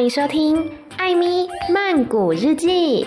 欢迎收听《艾咪曼谷日记》。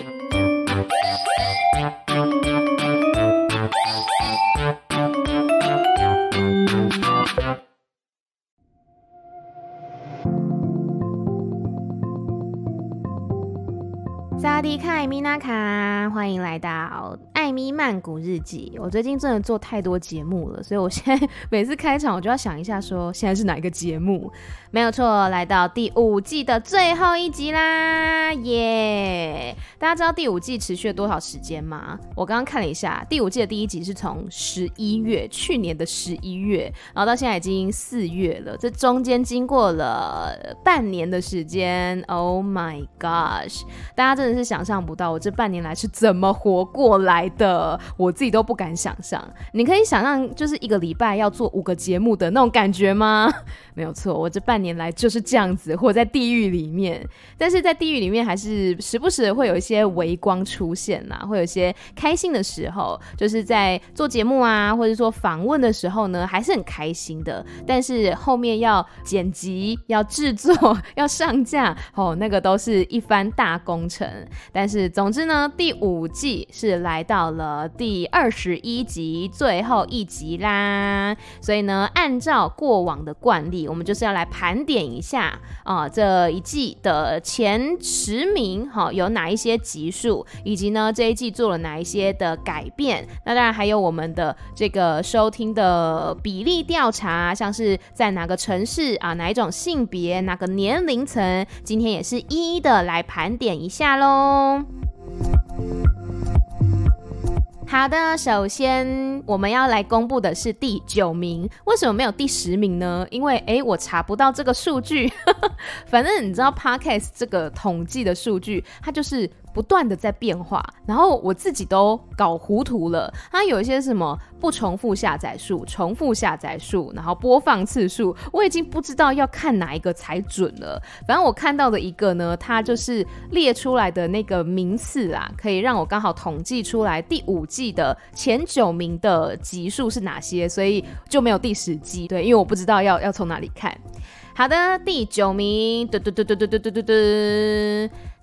萨迪卡艾米娜卡，欢迎来到。艾咪曼谷日记，我最近真的做太多节目了，所以我现在 每次开场我就要想一下，说现在是哪一个节目？没有错，来到第五季的最后一集啦，耶！大家知道第五季持续了多少时间吗？我刚刚看了一下，第五季的第一集是从十一月，去年的十一月，然后到现在已经四月了，这中间经过了半年的时间，Oh my gosh！大家真的是想象不到我这半年来是怎么活过来的，我自己都不敢想象。你可以想象，就是一个礼拜要做五个节目的那种感觉吗？没有错，我这半年来就是这样子，活在地狱里面。但是在地狱里面，还是时不时会有一些微光出现呐，会有一些开心的时候，就是在做节目啊，或者说访问的时候呢，还是很开心的。但是后面要剪辑、要制作、要上架，哦，那个都是一番大工程。但是总之呢，第五季是来到。到了第二十一集最后一集啦，所以呢，按照过往的惯例，我们就是要来盘点一下啊、这一季的前十名哈、有哪一些集数，以及呢这一季做了哪一些的改变。那当然还有我们的这个收听的比例调查，像是在哪个城市啊，哪一种性别，哪个年龄层，今天也是一一的来盘点一下喽。好的，首先我们要来公布的是第九名，为什么没有第十名呢？因为诶，我查不到这个数据。反正你知道，Podcast 这个统计的数据，它就是。不断的在变化，然后我自己都搞糊涂了。它有一些什么不重复下载数、重复下载数，然后播放次数，我已经不知道要看哪一个才准了。反正我看到的一个呢，它就是列出来的那个名次啊，可以让我刚好统计出来第五季的前九名的集数是哪些，所以就没有第十集。对，因为我不知道要要从哪里看。好的，第九名，嘟嘟嘟嘟嘟嘟嘟嘟嘟。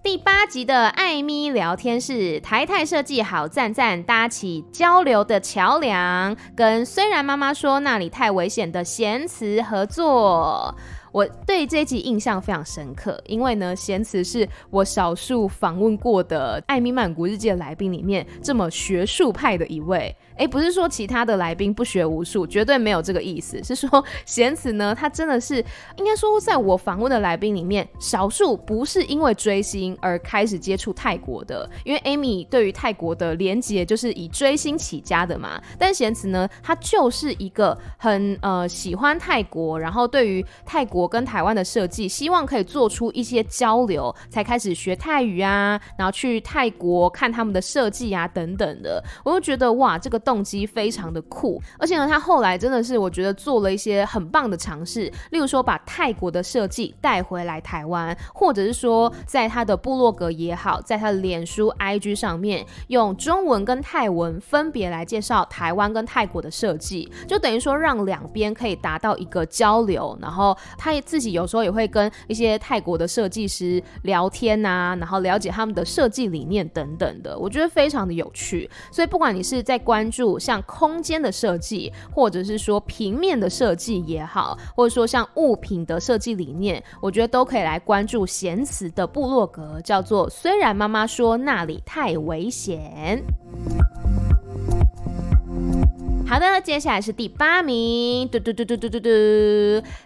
第八集的艾咪聊天室，台台设计好赞赞，搭起交流的桥梁，跟虽然妈妈说那里太危险的贤慈合作。我对这集印象非常深刻，因为呢，贤慈是我少数访问过的《艾咪曼谷日记》的来宾里面这么学术派的一位。诶，不是说其他的来宾不学无术，绝对没有这个意思。是说贤慈呢，他真的是应该说，在我访问的来宾里面，少数不是因为追星而开始接触泰国的。因为 Amy 对于泰国的连结就是以追星起家的嘛。但贤慈呢，他就是一个很呃喜欢泰国，然后对于泰国跟台湾的设计，希望可以做出一些交流，才开始学泰语啊，然后去泰国看他们的设计啊等等的。我就觉得哇，这个动动机非常的酷，而且呢，他后来真的是我觉得做了一些很棒的尝试，例如说把泰国的设计带回来台湾，或者是说在他的部落格也好，在他的脸书 IG 上面用中文跟泰文分别来介绍台湾跟泰国的设计，就等于说让两边可以达到一个交流，然后他也自己有时候也会跟一些泰国的设计师聊天啊，然后了解他们的设计理念等等的，我觉得非常的有趣。所以不管你是在关注。像空间的设计，或者是说平面的设计也好，或者说像物品的设计理念，我觉得都可以来关注贤慈的部落格，叫做“虽然妈妈说那里太危险”。好的，接下来是第八名，嘟嘟嘟嘟嘟嘟嘟，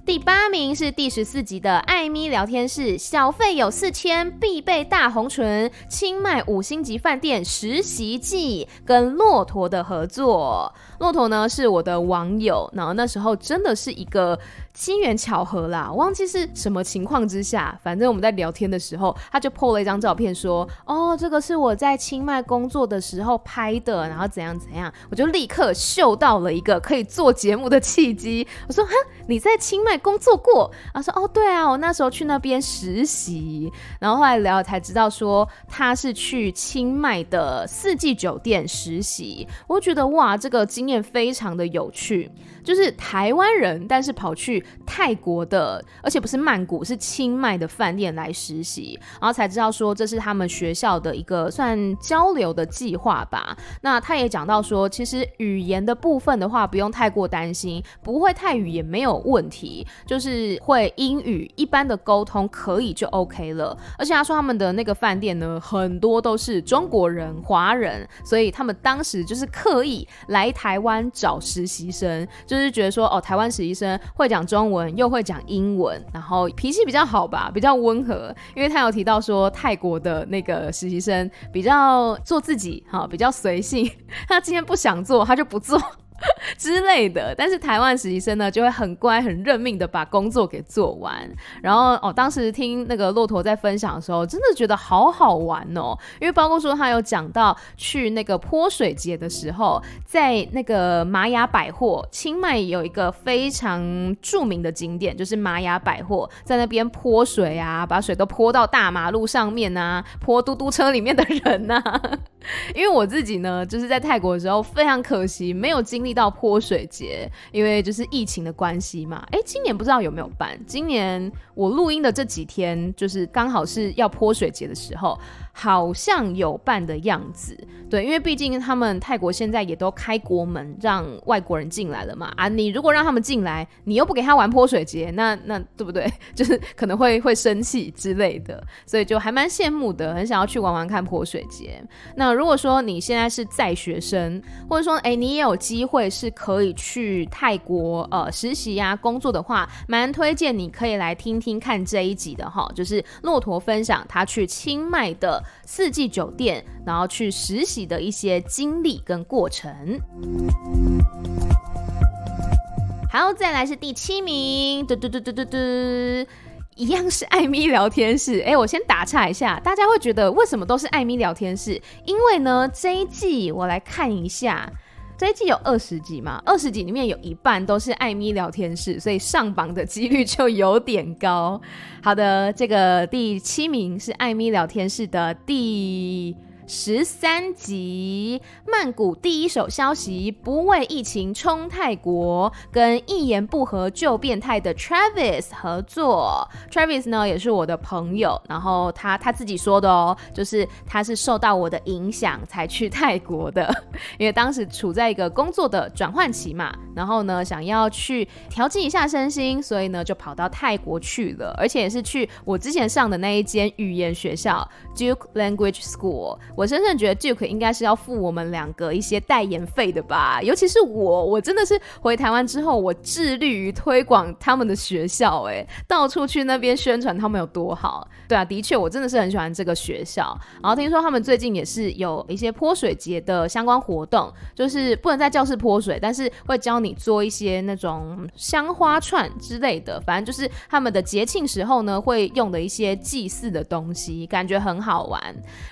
第八名是第十四集的艾咪聊天室，小费有四千，必备大红唇，清迈五星级饭店实习记，跟骆驼的合作。骆驼呢是我的网友，然后那时候真的是一个机缘巧合啦，忘记是什么情况之下，反正我们在聊天的时候，他就 po 了一张照片说，哦，这个是我在清迈工作的时候拍的，然后怎样怎样，我就立刻嗅到了一个可以做节目的契机。我说，哈，你在清迈工作过？他说，哦，对啊，我那时候去那边实习，然后后来聊才知道说他是去清迈的四季酒店实习，我就觉得哇，这个经验非常的有趣。就是台湾人，但是跑去泰国的，而且不是曼谷，是清迈的饭店来实习，然后才知道说这是他们学校的一个算交流的计划吧。那他也讲到说，其实语言的部分的话，不用太过担心，不会泰语也没有问题，就是会英语一般的沟通可以就 OK 了。而且他说他们的那个饭店呢，很多都是中国人、华人，所以他们当时就是刻意来台湾找实习生，就就是觉得说哦，台湾实习生会讲中文又会讲英文，然后脾气比较好吧，比较温和。因为他有提到说泰国的那个实习生比较做自己，哈，比较随性，他今天不想做，他就不做。之类的，但是台湾实习生呢，就会很乖、很认命的把工作给做完。然后哦，当时听那个骆驼在分享的时候，真的觉得好好玩哦。因为包括说他有讲到去那个泼水节的时候，在那个玛雅百货，清迈有一个非常著名的景点，就是玛雅百货，在那边泼水啊，把水都泼到大马路上面啊，泼嘟嘟车里面的人呐、因为我自己呢，就是在泰国的时候，非常可惜没有经历到泼水节，因为就是疫情的关系嘛。哎，今年不知道有没有办？今年我录音的这几天，就是刚好是要泼水节的时候。好像有办的样子，对，因为毕竟他们泰国现在也都开国门让外国人进来了嘛，啊，你如果让他们进来，你又不给他玩泼水节，那那对不对？就是可能会会生气之类的，所以就还蛮羡慕的，很想要去玩玩看泼水节。那如果说你现在是在学生，或者说哎你也有机会是可以去泰国呃实习呀、工作的话，蛮推荐你可以来听听看这一集的哈，就是骆驼分享他去清迈的。四季酒店，然后去实习的一些经历跟过程。好，再来是第七名，嘟嘟嘟嘟嘟嘟，一样是艾米聊天室。哎，我先打岔一下，大家会觉得为什么都是艾米聊天室？因为呢，这一季我来看一下。这一季有二十集嘛？二十集里面有一半都是艾米聊天室，所以上榜的几率就有点高。好的，这个第七名是艾米聊天室的第。十三集，曼谷第一手消息，不为疫情冲泰国，跟一言不合就变态的 Travis 合作。Travis 呢也是我的朋友，然后他他自己说的哦，就是他是受到我的影响才去泰国的，因为当时处在一个工作的转换期嘛，然后呢想要去调剂一下身心，所以呢就跑到泰国去了，而且也是去我之前上的那一间语言学校 Duke Language School。我深深觉得 Duke 应该是要付我们两个一些代言费的吧，尤其是我，我真的是回台湾之后，我致力于推广他们的学校，哎，到处去那边宣传他们有多好。对啊，的确，我真的是很喜欢这个学校。然后听说他们最近也是有一些泼水节的相关活动，就是不能在教室泼水，但是会教你做一些那种香花串之类的，反正就是他们的节庆时候呢会用的一些祭祀的东西，感觉很好玩。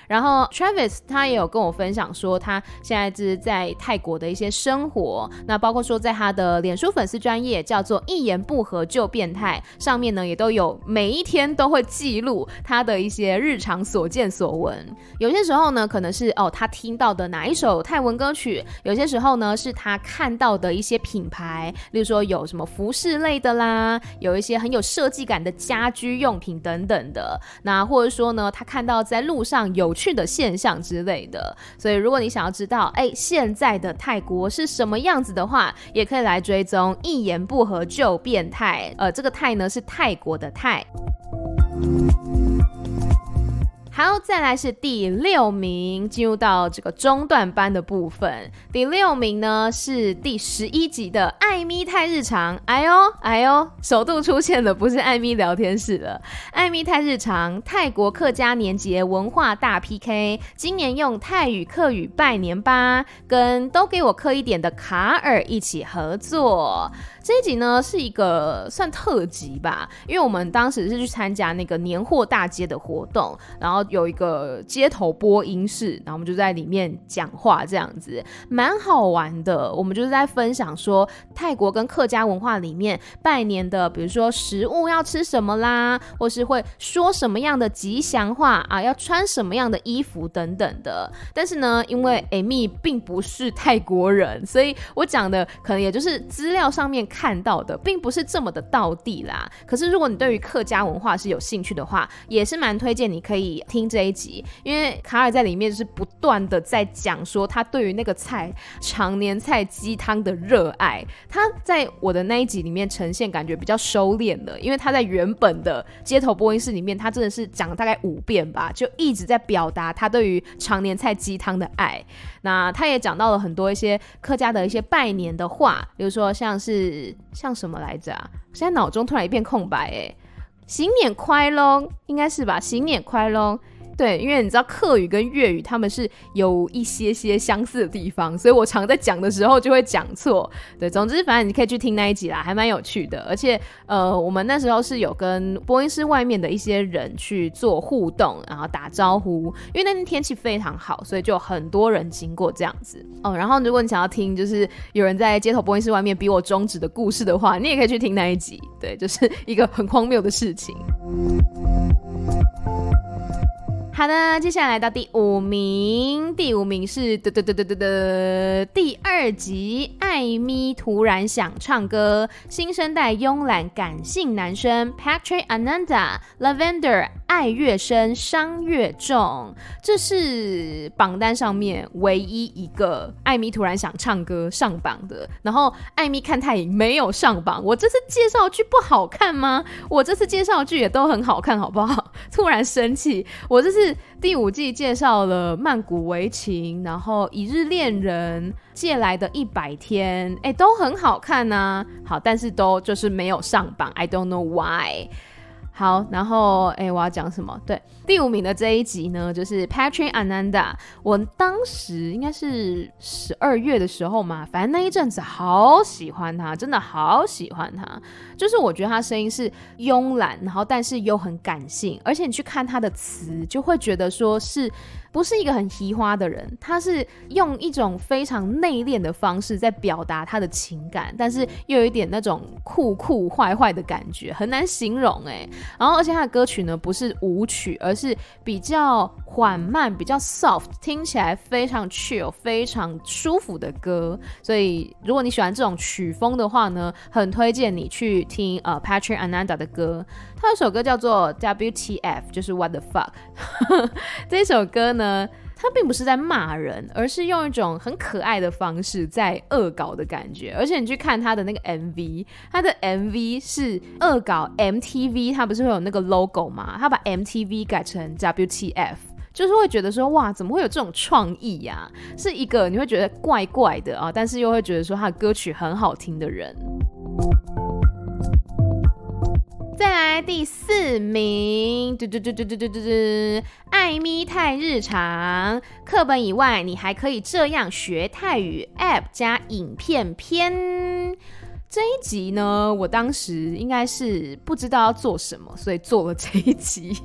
然后 Travis 他也有跟我分享说，他现在是在泰国的一些生活，那包括说在他的脸书粉丝专业叫做“一言不合就变态”上面呢，也都有每一天都会记录他的一些日常所见所闻。有些时候呢，可能是哦他听到的哪一首泰文歌曲；有些时候呢，是他看到的一些品牌，例如说有什么服饰类的啦，有一些很有设计感的家居用品等等的。那或者说呢，他看到在路上有趣的现象之类的，所以如果你想要知道，哎，现在的泰国是什么样子的话，也可以来追踪，一言不合就变态。呃，这个泰呢是泰国的泰。好，再来是第六名，进入到这个中段班的部分。第六名呢是第十一集的艾咪太日常。哎呦，哎呦，首度出现的不是艾咪聊天室了，艾咪太日常，泰国客家年节文化大 PK，今年用泰语客语拜年吧，跟都给我磕一点的卡尔一起合作。这一集呢是一个算特辑吧，因为我们当时是去参加那个年货大街的活动，然后有一个街头播音室，然后我们就在里面讲话，这样子蛮好玩的。我们就是在分享说泰国跟客家文化里面拜年的，比如说食物要吃什么啦，或是会说什么样的吉祥话啊，要穿什么样的衣服等等的。但是呢，因为 Amy 并不是泰国人，所以我讲的可能也就是资料上面看到的，并不是这么的道地啦。可是如果你对于客家文化是有兴趣的话，也是蛮推荐你可以听这一集，因为卡尔在里面是不断的在讲说他对于那个菜常年菜鸡汤的热爱。他在我的那一集里面呈现感觉比较收敛的，因为他在原本的街头播音室里面，他真的是讲了大概五遍吧，就一直在表达他对于常年菜鸡汤的爱。那他也讲到了很多一些客家的一些拜年的话，比如说像是像什么来着啊？现在脑中突然一片空白，哎，新年快乐，应该是吧？新年快乐。对，因为你知道客语跟粤语他们是有一些些相似的地方，所以我常在讲的时候就会讲错。对，总之反正你可以去听那一集啦，还蛮有趣的。而且呃，我们那时候是有跟播音室外面的一些人去做互动，然后打招呼。因为那天天气非常好，所以就很多人经过这样子哦。然后如果你想要听就是有人在街头播音室外面比我中指的故事的话，你也可以去听那一集。对，就是一个很荒谬的事情。好的，接下来到第五名，第五名是的的的的的的第二集，艾咪突然想唱歌，新生代慵懒感性男生 Patrick Ananda Lavender 爱越深，伤越重，这是榜单上面唯一一个艾咪突然想唱歌上榜的，然后艾咪看泰影没有上榜。我这次介绍剧不好看吗？我这次介绍剧也都很好看，好不好？突然生气，我这次。第五季介绍了《曼谷围情》，然后《一日恋人》借来的一百天，哎，都很好看呐、啊。好，但是都就是没有上榜，I don't know why。好，然后哎，我要讲什么？对，第五名的这一集呢，就是 Patrick Ananda。我当时应该是十二月的时候嘛，反正那一阵子好喜欢他，真的好喜欢他。就是我觉得他声音是慵懒，然后但是又很感性，而且你去看他的词，就会觉得说是。不是一个很奇花的人，他是用一种非常内敛的方式在表达他的情感，但是又有一点那种酷酷坏坏的感觉，很难形容哎。然后，而且他的歌曲呢，不是舞曲，而是比较缓慢、比较 soft，听起来非常 chill、非常舒服的歌。所以，如果你喜欢这种曲风的话呢，很推荐你去听呃 Patrick Ananda 的歌。他有首歌叫做 WTF，就是 What the fuck。这首歌呢，他并不是在骂人，而是用一种很可爱的方式在恶搞的感觉。而且你去看他的那个 MV，他的 MV 是恶搞 MTV，他不是会有那个 logo 吗？他把 MTV 改成 WTF，就是会觉得说，哇，怎么会有这种创意呀？是一个你会觉得怪怪的啊，但是又会觉得说他的歌曲很好听的人。再来第四名，嘟嘟嘟嘟嘟嘟嘟，艾咪太日常。课本以外，你还可以这样学泰语，App 加影片篇。这一集呢，我当时应该是不知道要做什么，所以做了这一集。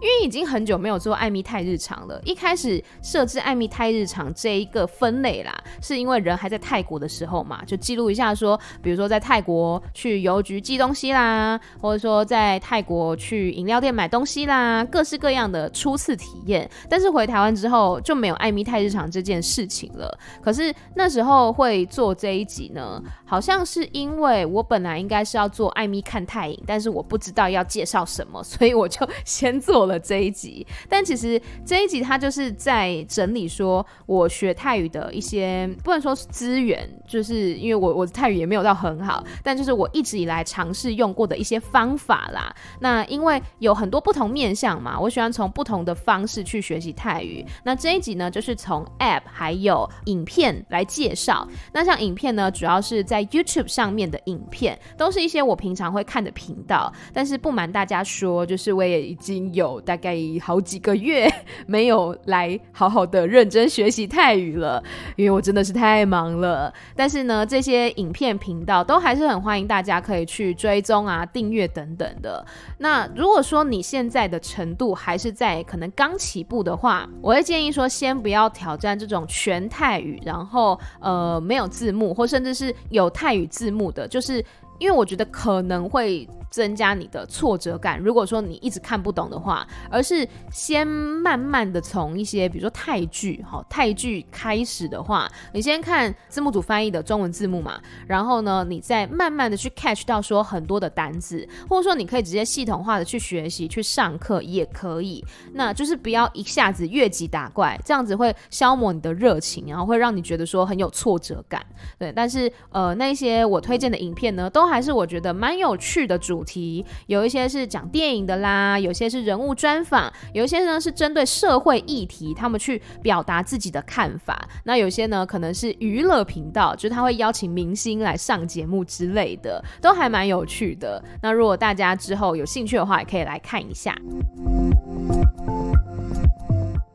因为已经很久没有做艾米泰日常了。一开始设置艾米泰日常这一个分类啦，是因为人还在泰国的时候嘛，就记录一下说，比如说在泰国去邮局寄东西啦，或者说在泰国去饮料店买东西啦，各式各样的初次体验。但是回台湾之后就没有艾米泰日常这件事情了。可是那时候会做这一集呢，好像是因为我本来应该是要做艾米看泰影，但是我不知道要介绍什么，所以我就先做了这一集，但其实这一集他就是在整理说我学泰语的一些不能说是资源，就是因为我我的泰语也没有到很好，但就是我一直以来尝试用过的一些方法啦。那因为有很多不同面向嘛，我喜欢从不同的方式去学习泰语。那这一集呢，就是从 App 还有影片来介绍。那像影片呢，主要是在 YouTube 上面的影片，都是一些我平常会看的频道。但是不瞒大家说，就是我也已经有。大概好几个月没有来好好的认真学习泰语了，因为我真的是太忙了。但是呢，这些影片频道都还是很欢迎大家可以去追踪啊、订阅等等的。那如果说你现在的程度还是在可能刚起步的话，我会建议说，先不要挑战这种全泰语，然后呃没有字幕，或甚至是有泰语字幕的，就是因为我觉得可能会。增加你的挫折感。如果说你一直看不懂的话，而是先慢慢的从一些比如说泰剧，哈，泰剧开始的话，你先看字幕组翻译的中文字幕嘛，然后呢，你再慢慢的去 catch 到说很多的单字，或者说你可以直接系统化的去学习，去上课也可以。那就是不要一下子越级打怪，这样子会消磨你的热情，然后会让你觉得说很有挫折感。对，但是呃，那些我推荐的影片呢，都还是我觉得蛮有趣的主题，有一些是讲电影的啦，有些是人物专访，有一些呢是针对社会议题，他们去表达自己的看法。那有些呢可能是娱乐频道，就是他会邀请明星来上节目之类的，都还蛮有趣的。那如果大家之后有兴趣的话，也可以来看一下。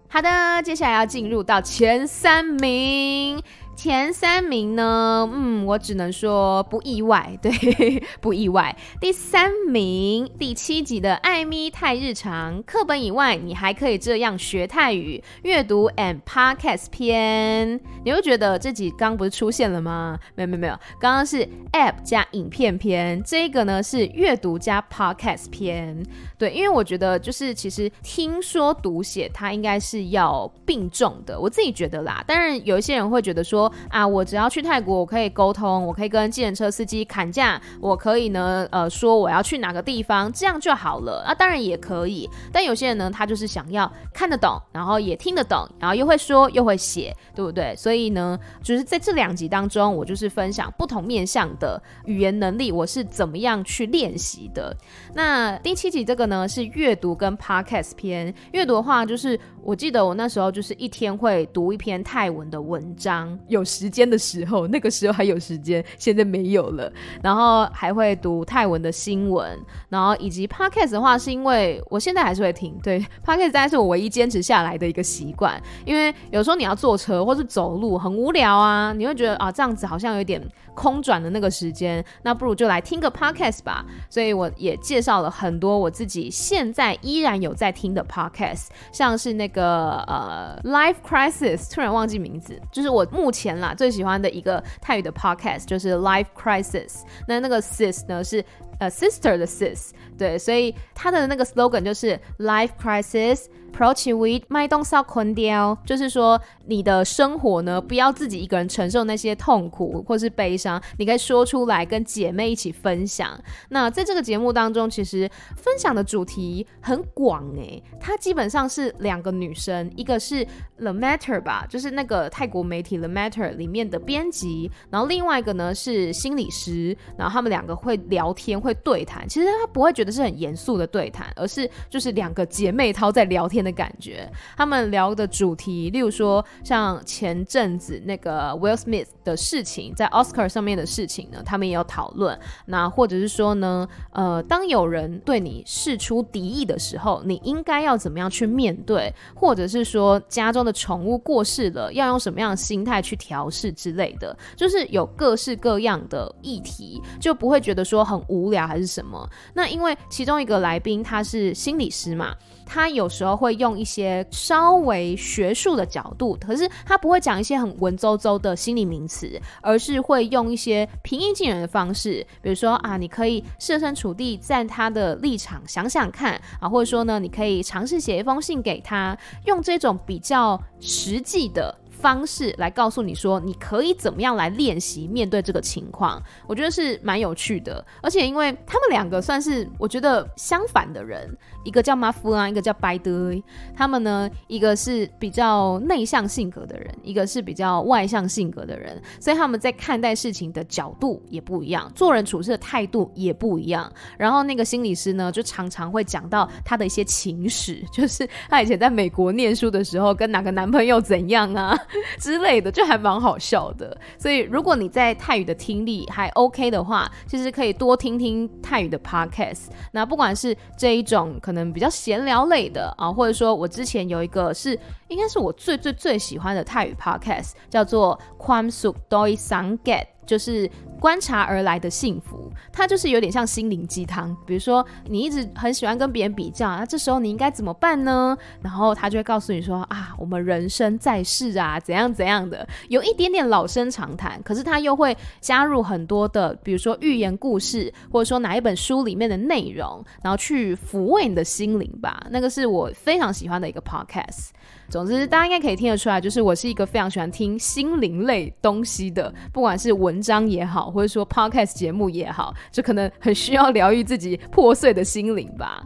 好的，接下来要进入到前三名。前三名呢，嗯，我只能说不意外，对，不意外。第三名，第七集的艾咪太日常课本以外，你还可以这样学泰语阅读 and podcast 篇。你会觉得这集刚不是出现了吗？没有没有没有，刚刚是 app 加影片篇，这个呢是阅读加 podcast 篇。对，因为我觉得就是其实听说读写它应该是要并重的，我自己觉得啦。当然有一些人会觉得说。啊，我只要去泰国，我可以沟通，我可以跟计程车司机砍价，我可以呢，呃，说我要去哪个地方，这样就好了。啊，当然也可以，但有些人呢，他就是想要看得懂，然后也听得懂，然后又会说又会写，对不对？所以呢，就是在这两集当中，我就是分享不同面向的语言能力，我是怎么样去练习的。那第七集这个呢，是阅读跟 podcast 篇。阅读的话，就是我记得我那时候就是一天会读一篇泰文的文章。有有时间的时候，那个时候还有时间，现在没有了。然后还会读泰文的新闻，然后以及 podcast 的话，是因为我现在还是会听。对，podcast 大概是我唯一坚持下来的一个习惯。因为有时候你要坐车或是走路很无聊啊，你会觉得啊这样子好像有点空转的那个时间，那不如就来听个 podcast 吧。所以我也介绍了很多我自己现在依然有在听的 podcast，像是那个呃 Life Crisis，突然忘记名字，就是我目前。啦，最喜欢的一个泰语的 podcast 就是 Life Crisis，那那个 sis 呢是呃 sister 的 sis，对，所以他的那个 slogan 就是 Life Crisis。Approach with 麦东少坤雕，就是说你的生活呢，不要自己一个人承受那些痛苦或是悲伤，你可以说出来跟姐妹一起分享。那在这个节目当中，其实分享的主题很广诶，它基本上是两个女生，一个是 The Matter 吧，就是那个泰国媒体 The Matter 里面的编辑，然后另外一个呢是心理师，然后他们两个会聊天会对谈，其实他不会觉得是很严肃的对谈，而是就是两个姐妹淘在聊天的感觉，他们聊的主题，例如说像前阵子那个 Will Smith 的事情，在 Oscar 上面的事情呢，他们也有讨论。那或者是说呢，呃，当有人对你示出敌意的时候，你应该要怎么样去面对？或者是说家中的宠物过世了，要用什么样的心态去调试之类的，就是有各式各样的议题，就不会觉得说很无聊还是什么。那因为其中一个来宾他是心理师嘛。他有时候会用一些稍微学术的角度，可是他不会讲一些很文绉绉的心理名词，而是会用一些平易近人的方式，比如说啊，你可以设身处地在他的立场想想看啊，或者说呢，你可以尝试写一封信给他，用这种比较实际的。方式来告诉你说，你可以怎么样来练习面对这个情况，我觉得是蛮有趣的。而且因为他们两个算是我觉得相反的人，一个叫马夫啊，一个叫白德。他们呢，一个是比较内向性格的人，一个是比较外向性格的人，所以他们在看待事情的角度也不一样，做人处事的态度也不一样。然后那个心理师呢，就常常会讲到他的一些情史，就是他以前在美国念书的时候，跟哪个男朋友怎样啊。之类的，就还蛮好笑的。所以，如果你在泰语的听力还 OK 的话，其实可以多听听泰语的 podcast。那不管是这一种可可能比较闲聊类的啊，或者说我之前有一个是，应该是我最最最喜欢的泰语 Podcast 叫做 Kwamsuk Doi Sanget。就是观察而来的幸福，它就是有点像心灵鸡汤。比如说，你一直很喜欢跟别人比较，那这时候你应该怎么办呢？然后他就会告诉你说啊，我们人生在世啊，怎样怎样的，有一点点老生常谈，可是他又会加入很多的，比如说寓言故事，或者说哪一本书里面的内容，然后去抚慰你的心灵吧。那个是我非常喜欢的一个 podcast。总之，大家应该可以听得出来，就是我是一个非常喜欢听心灵类东西的，不管是文章也好，或者说 podcast 节目也好，就可能很需要疗愈自己破碎的心灵吧。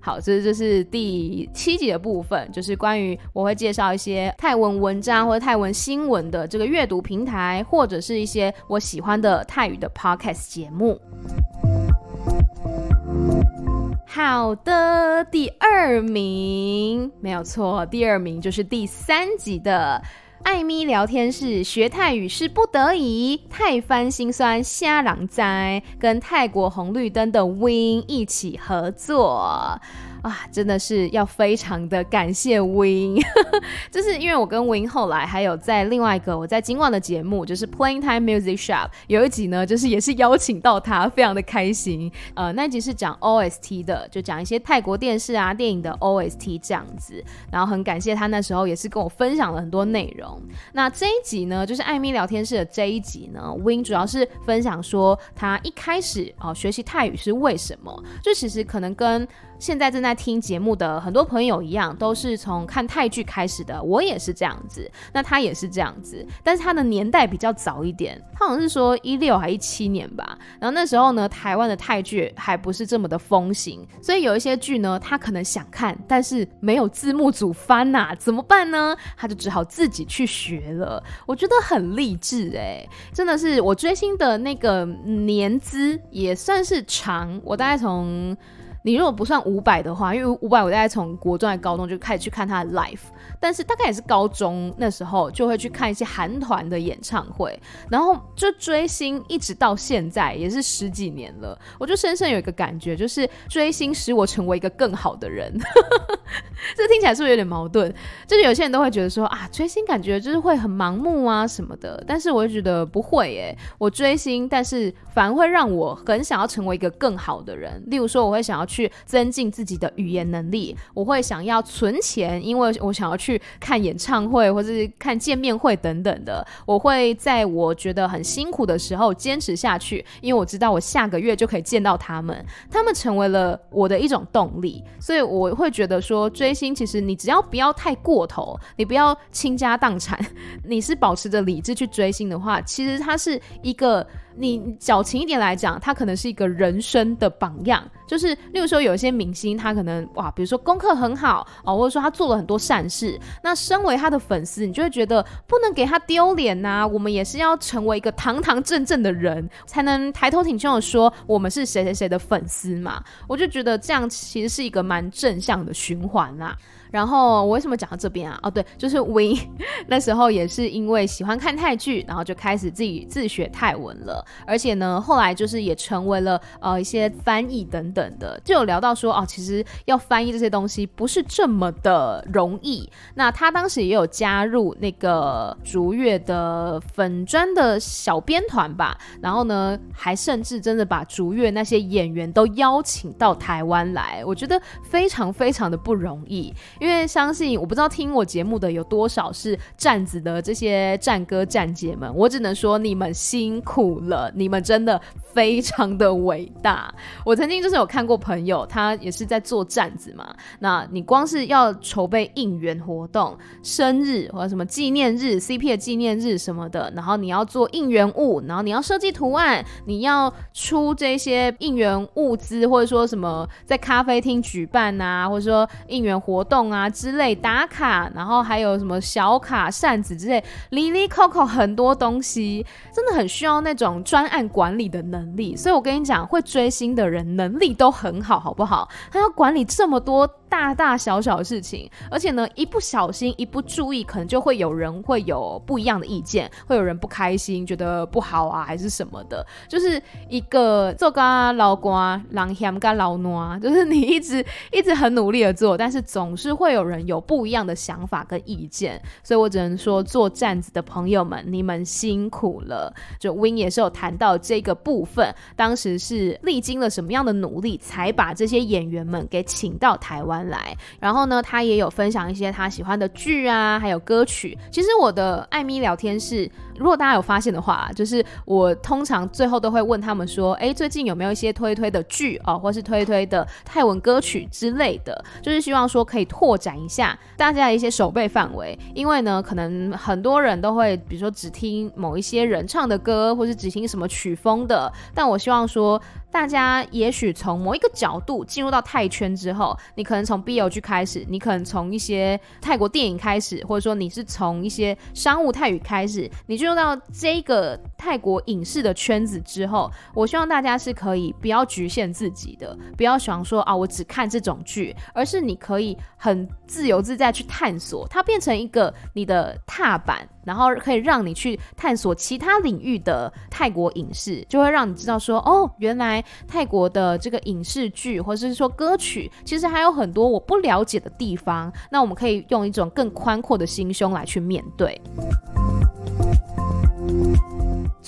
好，这就是第七集的部分，就是关于我会介绍一些泰文文章或者泰文新闻的这个阅读平台，或者是一些我喜欢的泰语的 podcast 节目。好的，第二名没有错，第二名就是第三集的艾咪聊天室，学泰语是不得已，泰翻心酸虾郎哉，跟泰国红绿灯的 Win 一起合作。啊，真的是要非常的感谢 Win，就是因为我跟 Win 后来还有在另外一个我在今晚的节目，就是 Playing Time Music Shop 有一集呢，就是也是邀请到他，非常的开心。呃，那一集是讲 OST 的，就讲一些泰国电视啊、电影的 OST 这样子。然后很感谢他那时候也是跟我分享了很多内容。那这一集呢，就是艾米聊天室的这一集呢，Win 主要是分享说他一开始哦、学习泰语是为什么，就其实可能跟现在正在听节目的很多朋友一样，都是从看泰剧开始的。我也是这样子，那他也是这样子，但是他的年代比较早一点，他好像是说一六还一七年吧。然后那时候呢，台湾的泰剧还不是这么的风行，所以有一些剧呢，他可能想看，但是没有字幕组翻呐，怎么办呢？他就只好自己去学了。我觉得很励志欸，真的是我追星的那个年资也算是长，我大概从。你如果不算五百的话，因为五百我大概从国中高中就开始去看他的 live，但是大概也是高中那时候就会去看一些韩团的演唱会，然后就追星一直到现在也是十几年了，我就深深有一个感觉，就是追星使我成为一个更好的人。这听起来是不是有点矛盾？就是有些人都会觉得说啊，追星感觉就是会很盲目啊什么的，但是我就觉得不会耶。我追星，但是反而会让我很想要成为一个更好的人。例如说，我会想要。去增进自己的语言能力，我会想要存钱，因为我想要去看演唱会或者是看见面会等等的。我会在我觉得很辛苦的时候坚持下去，因为我知道我下个月就可以见到他们，他们成为了我的一种动力。所以我会觉得说，追星其实你只要不要太过头，你不要倾家荡产，你是保持着理智去追星的话，其实它是一个。你矫情一点来讲，他可能是一个人生的榜样。就是，例如说，有一些明星，他可能哇，比如说功课很好哦，或者说他做了很多善事。那身为他的粉丝，你就会觉得不能给他丢脸呐。我们也是要成为一个堂堂正正的人，才能抬头挺胸的说我们是谁谁谁的粉丝嘛。我就觉得这样其实是一个蛮正向的循环啦。然后我为什么讲到这边啊？哦，对，就是 Win 那时候也是因为喜欢看泰剧，然后就开始自己自学泰文了。而且呢，后来就是也成为了呃一些翻译等等的，就有聊到说哦，其实要翻译这些东西不是这么的容易。那他当时也有加入那个逐月的粉砖的小编团吧，然后呢，还甚至真的把逐月那些演员都邀请到台湾来，我觉得非常非常的不容易。因为相信我不知道听我节目的有多少是站子的这些战哥战姐们，我只能说你们辛苦了，你们真的非常的伟大。我曾经就是有看过朋友，他也是在做站子嘛。那你光是要筹备应援活动、生日或者什么纪念日、CP 的纪念日什么的，然后你要做应援物，然后你要设计图案，你要出这些应援物资，或者说什么在咖啡厅举办啊，或者说应援活动。啊之类打卡，然后还有什么小卡、扇子之类，哩哩扣扣很多东西，真的很需要那种专案管理的能力。所以我跟你讲，会追星的人能力都很好，好不好？他要管理这么多大大小小的事情，而且呢，一不小心、一不注意，可能就会有人会有不一样的意见，会有人不开心，觉得不好啊，还是什么的，就是一个做个老瓜、狼嫌个老挪，就是你一直一直很努力的做，但是总是会有人有不一样的想法跟意见，所以我只能说，做站子的朋友们，你们辛苦了。就 Win 也是有谈到这个部分，当时是历经了什么样的努力，才把这些演员们给请到台湾来，然后呢，他也有分享一些他喜欢的剧啊，还有歌曲。其实我的艾咪聊天室，如果大家有发现的话，就是我通常最后都会问他们说，哎，最近有没有一些推推的剧哦，或是推推的泰文歌曲之类的，就是希望说可以拓展一下大家的一些手背范围。因为呢，可能很多人都会，比如说只听某一些人唱的歌，或是只听什么曲风的，但我希望说。大家也许从某一个角度进入到泰圈之后，你可能从 BL 剧开始，你可能从一些泰国电影开始，或者说你是从一些商务泰语开始，你进入到这个泰国影视的圈子之后，我希望大家是可以不要局限自己的，不要想说啊，我只看这种剧，而是你可以很自由自在去探索，它变成一个你的踏板。然后可以让你去探索其他领域的泰国影视，就会让你知道说，哦，原来泰国的这个影视剧或者是说歌曲，其实还有很多我不了解的地方。那我们可以用一种更宽阔的心胸来去面对。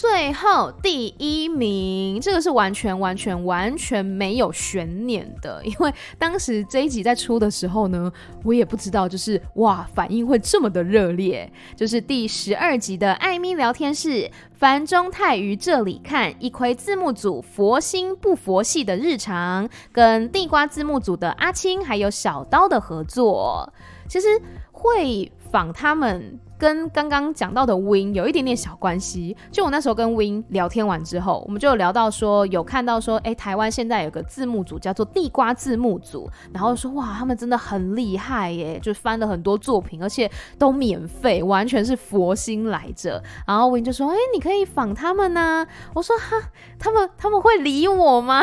最后第一名，这个是完全完全完全没有悬念的，因为当时这一集在出的时候呢，我也不知道，就是哇，反应会这么的热烈。就是第十二集的艾咪聊天室，樊中泰于这里看一窥字幕组佛心不佛系的日常，跟地瓜字幕组的阿青还有小刀的合作，其实会访他们。跟刚刚讲到的 Win 有一点点小关系。就我那时候跟 Win 聊天完之后，我们就有聊到说，有看到说，哎，台湾现在有个字幕组叫做地瓜字幕组，然后说哇，他们真的很厉害耶，就翻了很多作品，而且都免费，完全是佛心来着。然后 Win 就说，哎，你可以访他们呐。我说哈，他们他们会理我吗？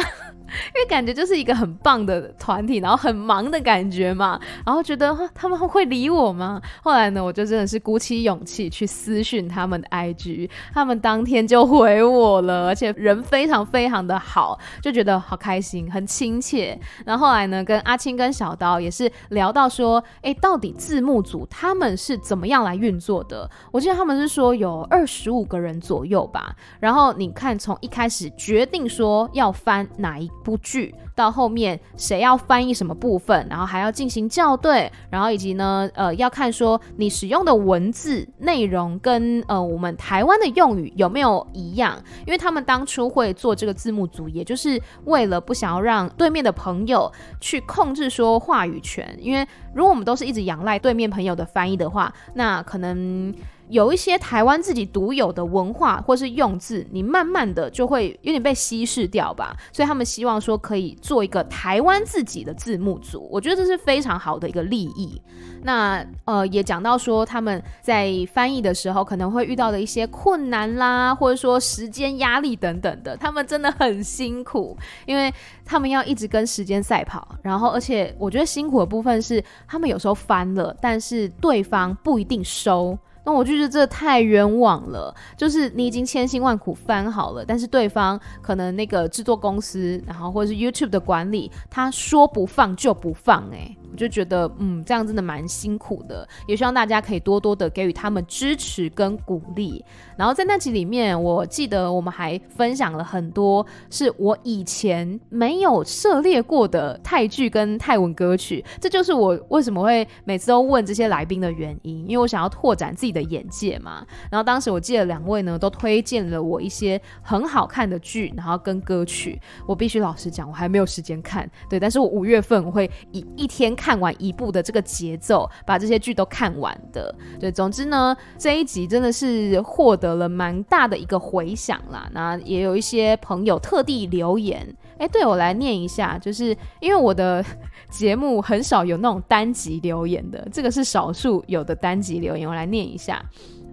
因为感觉就是一个很棒的团体，然后很忙的感觉嘛，然后觉得他们会理我吗？后来呢，我就真的是鼓起勇气去私讯他们的 IG，他们当天就回我了，而且人非常非常的好，就觉得好开心，很亲切。然后后来呢，跟阿青跟小刀也是聊到说，哎，到底字幕组他们是怎么样来运作的？我记得他们是说有二十五个人左右吧。然后你看，从一开始决定说要翻哪一部剧到后面谁要翻译什么部分，然后还要进行校对，然后以及呢，呃，要看说你使用的文字内容跟呃我们台湾的用语有没有一样，因为他们当初会做这个字幕组，也就是为了不想要让对面的朋友去控制说话语权，因为如果我们都是一直仰赖对面朋友的翻译的话，那可能。有一些台湾自己独有的文化或是用字，你慢慢的就会有点被稀释掉吧。所以他们希望说可以做一个台湾自己的字幕组，我觉得这是非常好的一个利益。那呃也讲到说他们在翻译的时候可能会遇到的一些困难啦，或者说时间压力等等的，他们真的很辛苦，因为他们要一直跟时间赛跑。然后而且我觉得辛苦的部分是他们有时候翻了，但是对方不一定收。那我就觉得这太冤枉了，就是你已经千辛万苦翻好了，但是对方可能那个制作公司，然后或者是 YouTube 的管理，他说不放就不放，欸，诶，我就觉得嗯，这样真的蛮辛苦的，也希望大家可以多多的给予他们支持跟鼓励。然后在那集里面，我记得我们还分享了很多是我以前没有涉猎过的泰剧跟泰文歌曲，这就是我为什么会每次都问这些来宾的原因，因为我想要拓展自己。的眼界嘛。然后当时我记得两位呢都推荐了我一些很好看的剧，然后跟歌曲。我必须老实讲，我还没有时间看，对，但是我五月份我会以一天看完一部的这个节奏，把这些剧都看完的。对，总之呢，这一集真的是获得了蛮大的一个回响啦。那也有一些朋友特地留言，哎，对，我来念一下，就是因为我的节目很少有那种单集留言的，这个是少数有的单集留言，我来念一下。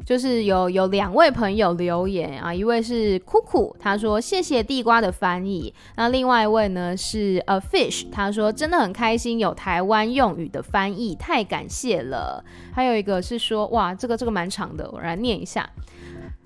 就是有有两位朋友留言啊，一位是酷酷，他说谢谢地瓜的翻译。那另外一位呢是 A Fish，他说真的很开心有台湾用语的翻译，太感谢了。还有一个是说哇，这个这个蛮长的，我来念一下。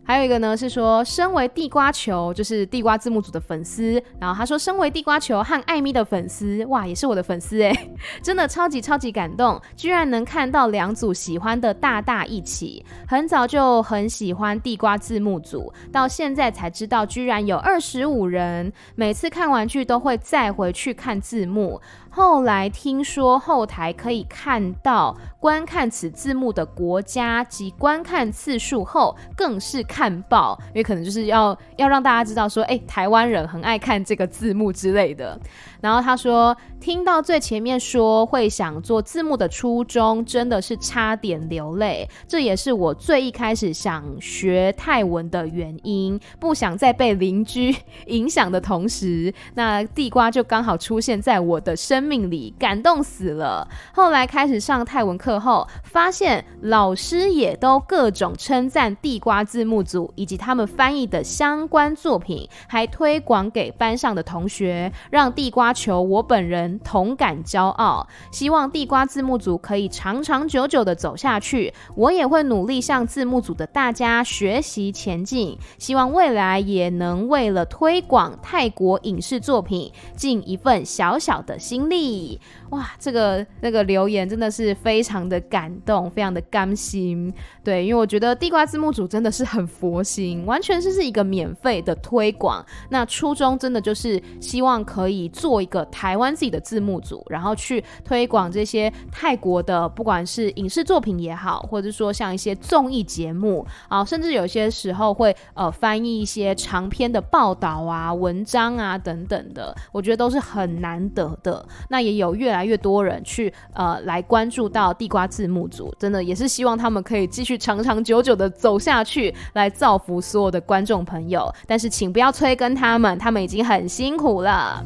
还有一个呢是说，身为地瓜球，就是地瓜字幕组的粉丝，然后他说，身为地瓜球和艾咪的粉丝，哇，也是我的粉丝诶，真的超级超级感动，居然能看到两组喜欢的大大一起。很早就很喜欢地瓜字幕组，到现在才知道居然有二十五人，每次看完剧都会再回去看字幕。后来听说后台可以看到观看此字幕的国家及观看次数后，更是看爆，因为可能就是要要让大家知道说，哎，台湾人很爱看这个字幕之类的。然后他说，听到最前面说会想做字幕的初衷，真的是差点流泪。这也是我最一开始想学泰文的原因，不想再被邻居影响的同时，那地瓜就刚好出现在我的生命里，感动死了。后来开始上泰文课后，发现老师也都各种称赞地瓜字幕组以及他们翻译的相关作品，还推广给班上的同学，让地瓜。求我本人同感骄傲，希望地瓜字幕组可以长长久久的走下去。我也会努力向字幕组的大家学习前进，希望未来也能为了推广泰国影视作品尽一份小小的心力。哇，这个那个留言真的是非常的感动，非常的甘心。对，因为我觉得地瓜字幕组真的是很佛心，完全是是一个免费的推广。那初衷真的就是希望可以做一个台湾自己的字幕组，然后去推广这些泰国的，不管是影视作品也好，或者说像一些综艺节目啊，甚至有些时候会呃翻译一些长篇的报道啊、文章啊等等的，我觉得都是很难得的。那也有越来越多人去呃来关注到地瓜字幕组，真的也是希望他们可以继续长长久久的走下去，来造福所有的观众朋友。但是请不要催更他们，他们已经很辛苦了。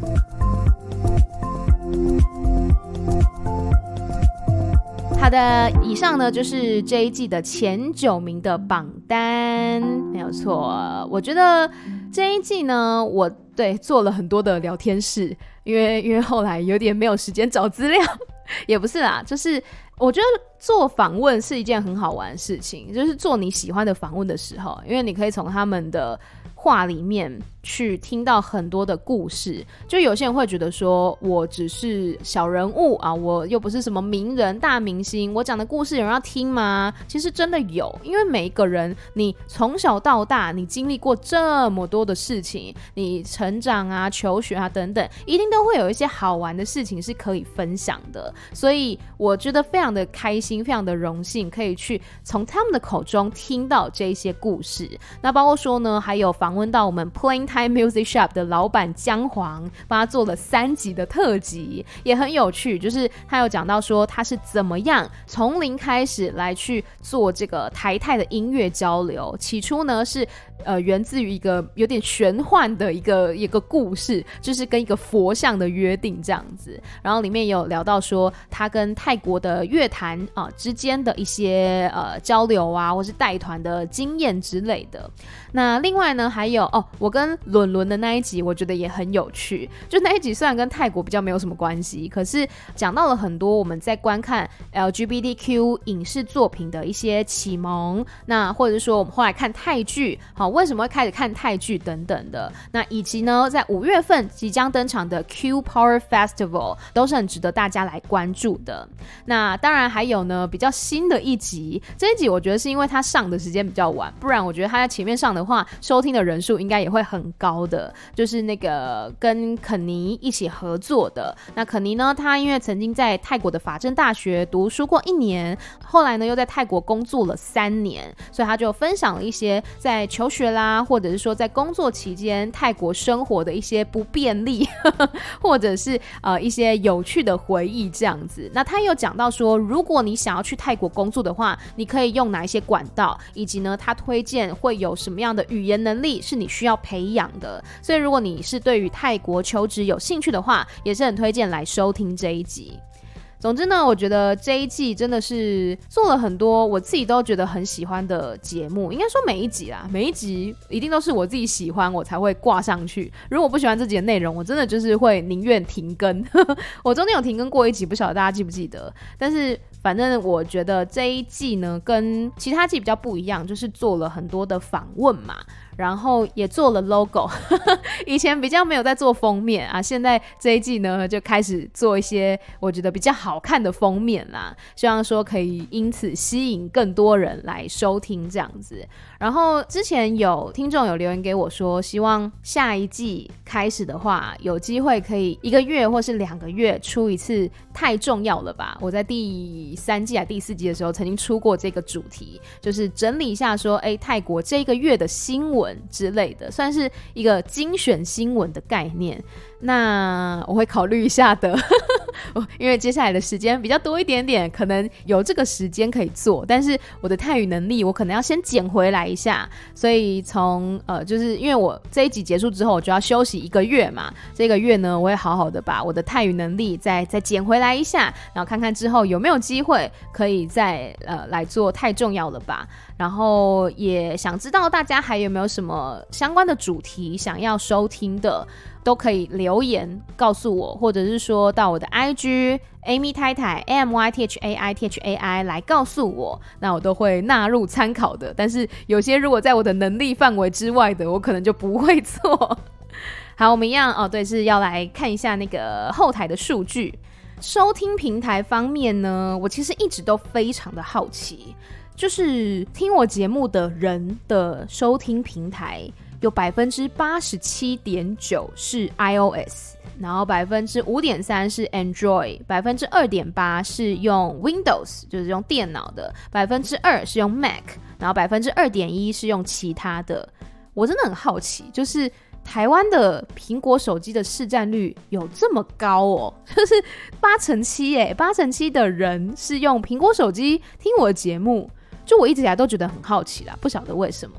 好的，以上呢就是这一季的前九名的榜单，没有错。我觉得这一季呢，我对做了很多的聊天室。因为因为后来有点没有时间找资料，也不是啦，就是我觉得做访问是一件很好玩的事情，就是做你喜欢的访问的时候，因为你可以从他们的话里面。去听到很多的故事，就有些人会觉得说，我只是小人物啊，我又不是什么名人大明星，我讲的故事有人要听吗？其实真的有，因为每一个人，你从小到大，你经历过这么多的事情，你成长啊、求学啊等等，一定都会有一些好玩的事情是可以分享的。所以我觉得非常的开心，非常的荣幸，可以去从他们的口中听到这一些故事。那包括说呢，还有访问到我们 Plain Hi Music Shop 的老板姜黄，帮他做了三集的特辑，也很有趣。就是他有讲到说他是怎么样从零开始来去做这个台泰的音乐交流。起初呢是呃源自于一个有点玄幻的一个一个故事，就是跟一个佛像的约定这样子。然后里面有聊到说他跟泰国的乐坛啊之间的一些呃交流啊，或是带团的经验之类的。那另外呢还有哦，我跟伦伦的那一集，我觉得也很有趣。就那一集虽然跟泰国比较没有什么关系，可是讲到了很多我们在观看 LGBTQ 影视作品的一些启蒙。那或者是说我们后来看泰剧，好，为什么会开始看泰剧等等的。那以及呢，在五月份即将登场的 Q Power Festival 都是很值得大家来关注的。那当然还有呢，比较新的一集，这一集我觉得是因为它上的时间比较晚，不然我觉得它在前面上的话，收听的人数应该也会很高的。就是那个跟肯尼一起合作的。那肯尼呢，他因为曾经在泰国的法政大学读书过一年，后来呢又在泰国工作了三年，所以他就分享了一些在求学学啦，或者是说在工作期间泰国生活的一些不便利，或者是呃一些有趣的回忆这样子。那他又讲到说，如果你想要去泰国工作的话，你可以用哪一些管道，以及呢他推荐会有什么样的语言能力是你需要培养的。所以如果你是对于泰国求职有兴趣的话，也是很推荐来收听这一集。总之呢，我觉得这一季真的是做了很多我自己都觉得很喜欢的节目。应该说每一集啦，每一集一定都是我自己喜欢，我才会挂上去。如果不喜欢这集的内容，我真的就是会宁愿停更。我中间有停更过一集，不晓得大家记不记得？但是反正我觉得这一季呢，跟其他季比较不一样，就是做了很多的访问嘛。然后也做了 logo，以前比较没有在做封面啊，现在这一季呢就开始做一些我觉得比较好看的封面啦，希望说可以因此吸引更多人来收听这样子。然后之前有听众有留言给我说，希望下一季开始的话，有机会可以一个月或是两个月出一次，太重要了吧？我在第三季啊第四季的时候曾经出过这个主题，就是整理一下说，哎，泰国这一个月的新闻之类的，算是一个精选新闻的概念。那我会考虑一下的，因为接下来的时间比较多一点点，可能有这个时间可以做。但是我的泰语能力，我可能要先捡回来一下。所以从呃，就是因为我这一集结束之后，我就要休息一个月嘛。这个月呢，我会好好的把我的泰语能力再再捡回来一下，然后看看之后有没有机会可以再呃来做。太重要了吧？然后也想知道大家还有没有什么相关的主题想要收听的。都可以留言告诉我，或者是说到我的 IG Amy 太太 A M Y T H A I T H A I 来告诉我，那我都会纳入参考的。但是有些如果在我的能力范围之外的，我可能就不会做。好，我们一样哦，对，是要来看一下那个后台的数据。收听平台方面呢，我其实一直都非常的好奇，就是听我节目的人的收听平台。有百分之八十七点九是 iOS，然后百分之五点三是 Android，百分之二点八是用 Windows，就是用电脑的，百分之二是用 Mac，然后百分之二点一是用其他的。我真的很好奇，就是台湾的苹果手机的市占率有这么高哦？就是八成七耶，八成七的人是用苹果手机听我的节目，就我一直以来都觉得很好奇啦，不晓得为什么。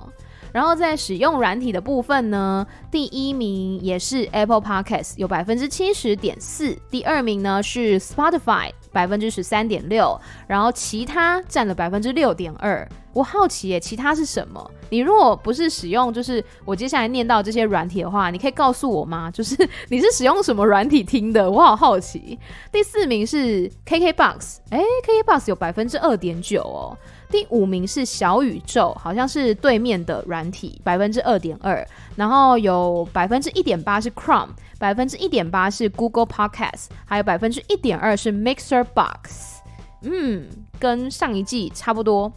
然后在使用软体的部分呢，第一名也是 Apple Podcast，有百分之七十点四，第二名呢是 Spotify，百分之十三点六，然后其他占了百分之六点二。我好奇耶，其他是什么？你如果不是使用，就是我接下来念到这些软体的话，你可以告诉我吗？就是 你是使用什么软体听的？我好好奇。第四名是 KKBox，哎，KKBox 有百分之二点九哦。第五名是小宇宙，好像是对面的软体，百分之二点二，然后有百分之一点八是 Chrome，百分之一点八是 Google Podcast，还有百分之一点二是 Mixer Box，嗯，跟上一季差不多。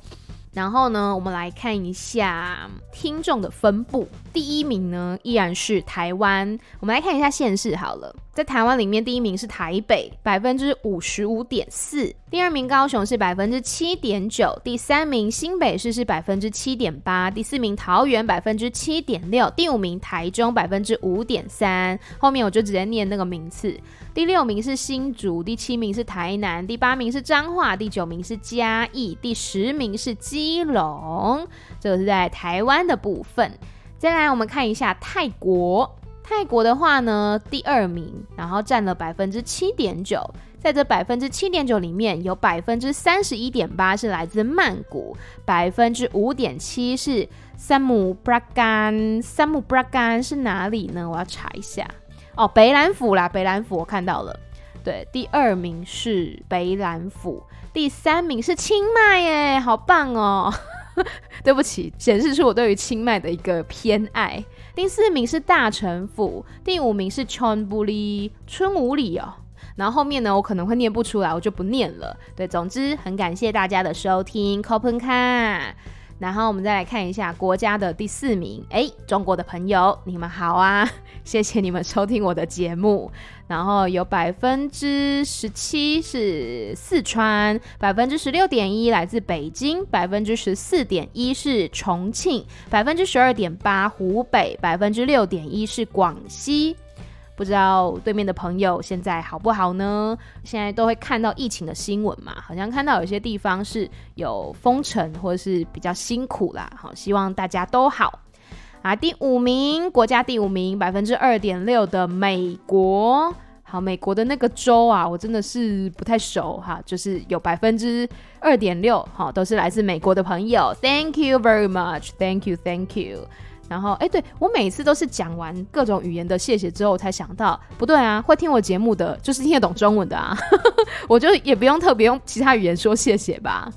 然后呢，我们来看一下听众的分布。第一名呢，依然是台湾。我们来看一下县市好了，在台湾里面，第一名是台北，百分之五十五点四；第二名高雄是百分之七点九；第三名新北市是百分之七点八；第四名桃园百分之七点六；第五名台中百分之五点三。后面我就直接念那个名次。第六名是新竹，第七名是台南，第八名是彰化，第九名是嘉义，第十名是基隆。这个是在台湾的部分。再来，我们看一下泰国。泰国的话呢，第二名，然后占了百分之七点九。在这百分之七点九里面，有百分之三十一点八是来自曼谷，百分之五点七是三姆布拉干。三姆布拉干是哪里呢？我要查一下。哦，北榄府啦，北榄府我看到了。对，第二名是北榄府，第三名是清迈耶，好棒哦！对不起，显示出我对于清迈的一个偏爱。第四名是大城府，第五名是春不里春武里哦。然后后面呢，我可能会念不出来，我就不念了。对，总之很感谢大家的收听，Kopenka。然后我们再来看一下国家的第四名，诶，中国的朋友，你们好啊，谢谢你们收听我的节目。然后有百分之十七是四川，百分之十六点一来自北京，百分之十四点一是重庆，百分之十二点八湖北，百分之六点一是广西。不知道对面的朋友现在好不好呢？现在都会看到疫情的新闻嘛，好像看到有些地方是有封城或者是比较辛苦啦。好，希望大家都好啊。第五名，国家第五名，百分之二点六的美国。好，美国的那个州啊，我真的是不太熟哈，就是有百分之二点六，好，都是来自美国的朋友。Thank you very much. Thank you, thank you. 然后，哎，对，我每次都是讲完各种语言的谢谢之后，才想到，不对啊，会听我节目的就是听得懂中文的啊，我就也不用特别用其他语言说谢谢吧。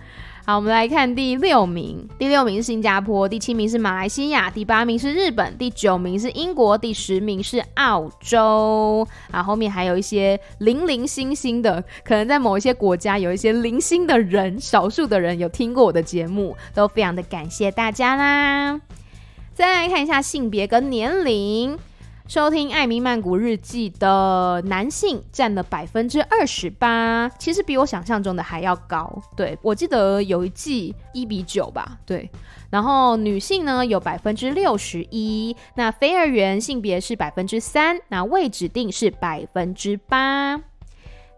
好，我们来看第六名，第六名是新加坡，第七名是马来西亚，第八名是日本，第九名是英国，第十名是澳洲。啊，后面还有一些零零星星的，可能在某一些国家有一些零星的人，少数的人有听过我的节目，都非常的感谢大家啦。再来看一下性别跟年龄，收听《艾咪曼谷日记》的男性占了百分之二十八，其实比我想象中的还要高。对，我记得有一季一比九吧，对。然后女性呢有百分之六十一，那非二元性别是百分之三，那未指定是百分之八。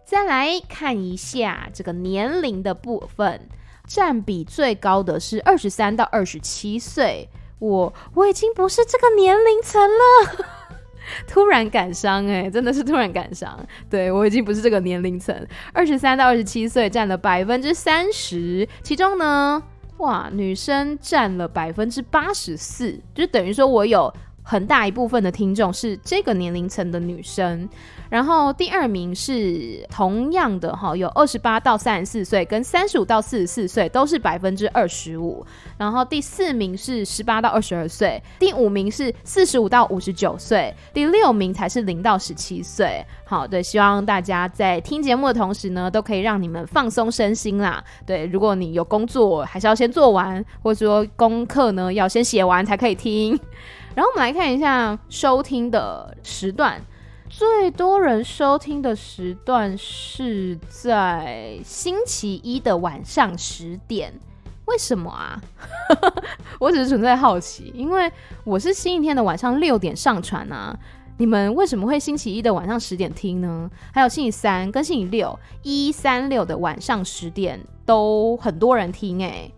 再来看一下这个年龄的部分，占比最高的是二十三到二十七岁。我我已经不是这个年龄层了，突然感伤哎，真的是突然感伤。对，我已经不是这个年龄层，二十三到二十七岁占了百分之三十，其中呢，哇，女生占了百分之八十四，就等于说我有很大一部分的听众是这个年龄层的女生。然后第二名是同样的哈，有二十八到三十四岁跟三十五到四十四岁都是百分之二十五。然后第四名是十八到二十二岁，第五名是四十五到五十九岁，第六名才是零到十七岁。好，对，希望大家在听节目的同时呢，都可以让你们放松身心啦。对，如果你有工作，还是要先做完，或者说功课呢要先写完才可以听。然后我们来看一下收听的时段。最多人收听的时段是在星期一的晚上十点，为什么啊？我只是存在好奇，因为我是星期天的晚上六点上传啊。你们为什么会星期一的晚上十点听呢？还有星期三跟星期六，一三六的晚上十点都很多人听诶、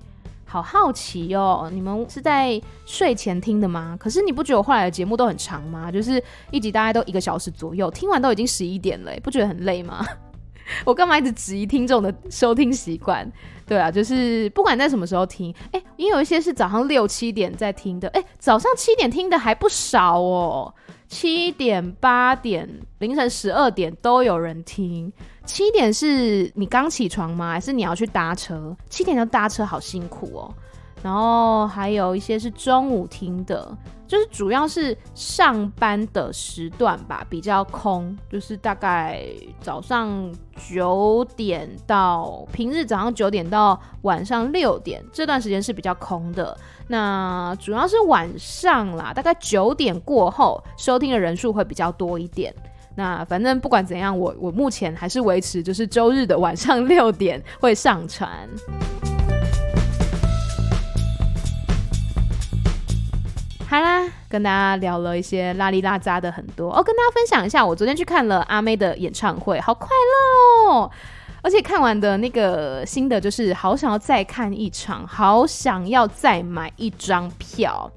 好好奇哦，你们是在睡前听的吗？可是你不觉得我后来的节目都很长吗？就是一集大概都一个小时左右，听完都已经十一点了，不觉得很累吗？我干嘛一直质疑听众的收听习惯？对啊，就是不管在什么时候听，哎，也有一些是早上六七点在听的，哎，早上七点听的还不少哦，七点、八点、凌晨十二点都有人听。七点是你刚起床吗？还是你要去搭车？七点要搭车，好辛苦哦。然后还有一些是中午听的，就是主要是上班的时段吧，比较空，就是大概早上九点到平日早上九点到晚上六点这段时间是比较空的。那主要是晚上啦，大概九点过后收听的人数会比较多一点。那反正不管怎样，我我目前还是维持就是周日的晚上六点会上传。好啦，跟大家聊了一些拉里拉杂的很多哦，跟大家分享一下，我昨天去看了阿妹的演唱会，好快乐哦！而且看完的那个新的就是好想要再看一场，好想要再买一张票。